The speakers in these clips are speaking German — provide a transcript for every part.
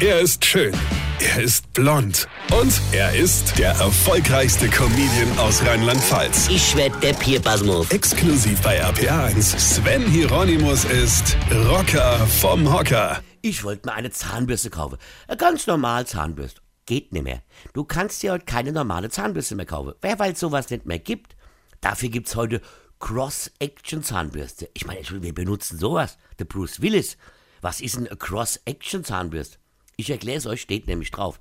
Er ist schön. Er ist blond. Und er ist der erfolgreichste Comedian aus Rheinland-Pfalz. Ich werd der Pierpasmus. Exklusiv bei RPA1. Sven Hieronymus ist Rocker vom Hocker. Ich wollte mir eine Zahnbürste kaufen. Eine ganz normal Zahnbürste. Geht nicht mehr. Du kannst dir heute keine normale Zahnbürste mehr kaufen. Wer weil es sowas nicht mehr gibt. Dafür gibt's heute Cross-Action-Zahnbürste. Ich meine, wir benutzen sowas. Der Bruce Willis. Was ist denn eine Cross-Action-Zahnbürste? Ich erkläre es euch, steht nämlich drauf.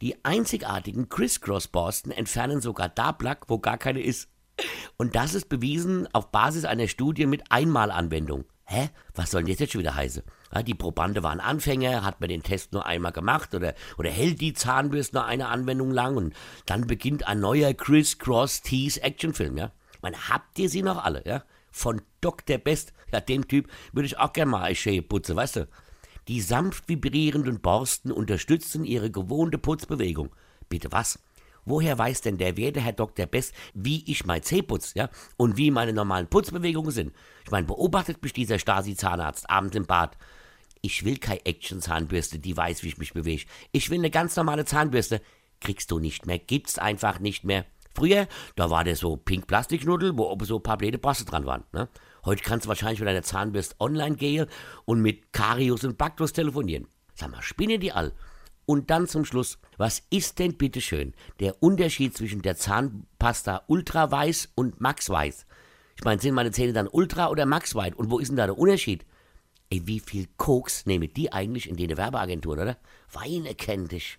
Die einzigartigen Criss-Cross-Borsten entfernen sogar da Plaque, wo gar keine ist. Und das ist bewiesen auf Basis einer Studie mit Einmalanwendung. Hä? Was soll denn das jetzt schon wieder heißen? Die Probande waren Anfänger, hat man den Test nur einmal gemacht oder, oder hält die Zahnbürste nur eine Anwendung lang und dann beginnt ein neuer Criss-Cross-Tease-Action-Film, ja? Man, habt ihr sie noch alle, ja? Von Dr. Best, ja, dem Typ würde ich auch gerne mal eine Schäe putzen, weißt du? Die sanft vibrierenden Borsten unterstützen ihre gewohnte Putzbewegung. Bitte was? Woher weiß denn der werte Herr Dr. Best, wie ich mein Zeh putz, ja? Und wie meine normalen Putzbewegungen sind? Ich meine, beobachtet mich dieser Stasi-Zahnarzt abends im Bad. Ich will keine Action-Zahnbürste, die weiß, wie ich mich bewege. Ich will eine ganz normale Zahnbürste. Kriegst du nicht mehr, gibt's einfach nicht mehr. Früher, da war der so pink Plastiknudel, wo oben so ein paar blöde Borste dran waren. Ne? Heute kannst du wahrscheinlich mit deiner Zahnbürste online gehen und mit Karius und Baktus telefonieren. Sag mal, spinne die all. Und dann zum Schluss, was ist denn bitteschön der Unterschied zwischen der Zahnpasta Ultra Weiß und Max Weiß? Ich meine, sind meine Zähne dann Ultra oder Max Weiß? Und wo ist denn da der Unterschied? Ey, wie viel Koks nehmen die eigentlich in den Werbeagenturen, oder? Weine kennt dich.